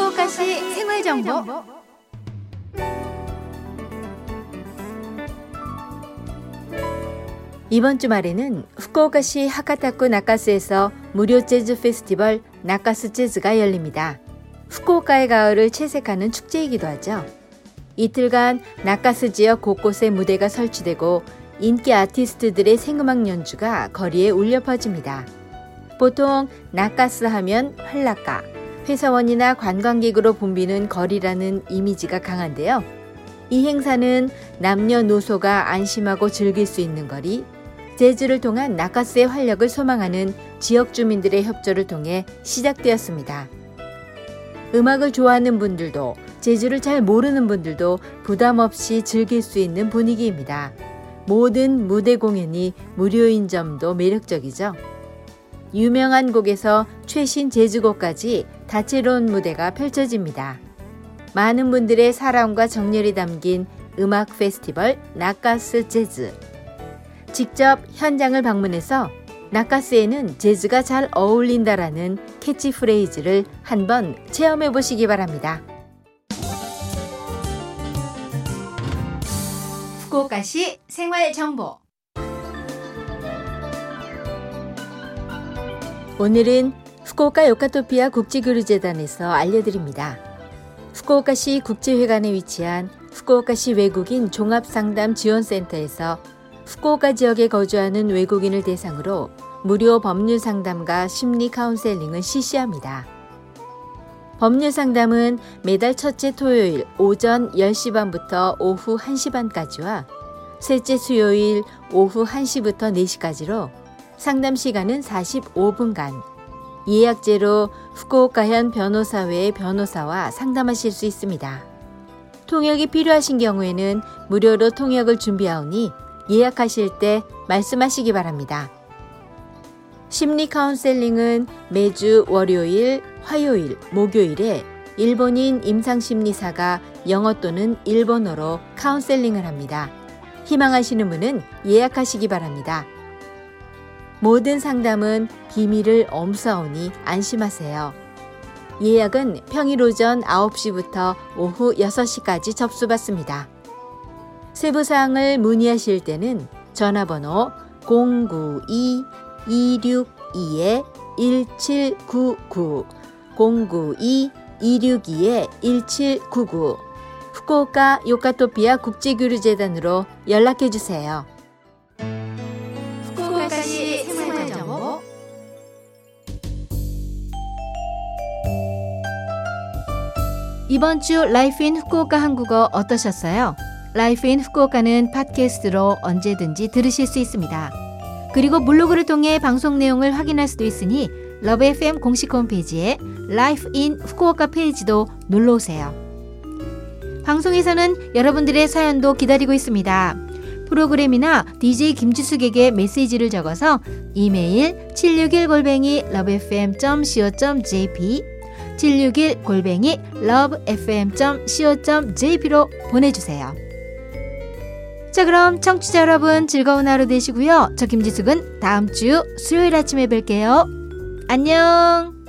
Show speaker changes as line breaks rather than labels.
후쿠오카시 생활 정보. 이번 주말에는 후쿠오카시 하카타쿠 나카스에서 무료 재즈 페스티벌 나카스 재즈가 열립니다. 후쿠오카의 가을을 채색하는 축제이기도 하죠. 이틀간 나카스 지역 곳곳에 무대가 설치되고 인기 아티스트들의 생음악 연주가 거리에 울려 퍼집니다. 보통 나카스 하면 활락가, 회사원이나 관광객으로 붐비는 거리라는 이미지가 강한데요. 이 행사는 남녀노소가 안심하고 즐길 수 있는 거리, 제주를 통한 나카스의 활력을 소망하는 지역 주민들의 협조를 통해 시작되었습니다. 음악을 좋아하는 분들도 제주를 잘 모르는 분들도 부담 없이 즐길 수 있는 분위기입니다. 모든 무대 공연이 무료인 점도 매력적이죠. 유명한 곡에서 최신 재즈곡까지 다채로운 무대가 펼쳐집니다. 많은 분들의 사랑과 정열이 담긴 음악 페스티벌 나카스 재즈. 직접 현장을 방문해서 나카스에는 재즈가 잘 어울린다라는 캐치프레이즈를 한번 체험해 보시기 바랍니다. 후쿠오카시 생활 정보. 오늘은 후쿠오카 요카토피아 국제교류재단에서 알려드립니다. 후쿠오카시 국제회관에 위치한 후쿠오카시 외국인 종합상담 지원센터에서 후쿠오카 지역에 거주하는 외국인을 대상으로 무료 법률 상담과 심리 카운셀링을 실시합니다. 법률 상담은 매달 첫째 토요일 오전 10시 반부터 오후 1시 반까지와 셋째 수요일 오후 1시부터 4시까지로 상담 시간은 45분간 예약제로 후쿠오카현 변호사회의 변호사와 상담하실 수 있습니다. 통역이 필요하신 경우에는 무료로 통역을 준비하오니 예약하실 때 말씀하시기 바랍니다. 심리 카운셀링은 매주 월요일, 화요일, 목요일에 일본인 임상심리사가 영어 또는 일본어로 카운셀링을 합니다. 희망하시는 분은 예약하시기 바랍니다. 모든 상담은 비밀을 엄수하오니 안심하세요. 예약은 평일 오전 9시부터 오후 6시까지 접수받습니다. 세부사항을 문의하실 때는 전화번호 092 262-1799 092-262-1799 후쿠오카 요카토피아 국제교류재단으로 연락해 주세요. 후쿠오카시 이번 주 Life in Fukuoka 한국어 어떠셨어요? Life in Fukuoka는 팟캐스트로 언제든지 들으실 수 있습니다. 그리고 블로그를 통해 방송 내용을 확인할 수도 있으니 러브 FM 공식 홈페이지에 Life in Fukuoka 페이지도 놀러 오세요. 방송에서는 여러분들의 사연도 기다리고 있습니다. 프로그램이나 DJ 김지숙에게 메시지를 적어서 이메일 761골뱅이 lovefm.co.jp 761 골뱅이 lovefm.co.jp로 보내주세요. 자 그럼 청취자 여러분 즐거운 하루 되시고요. 저 김지숙은 다음 주 수요일 아침에 뵐게요. 안녕.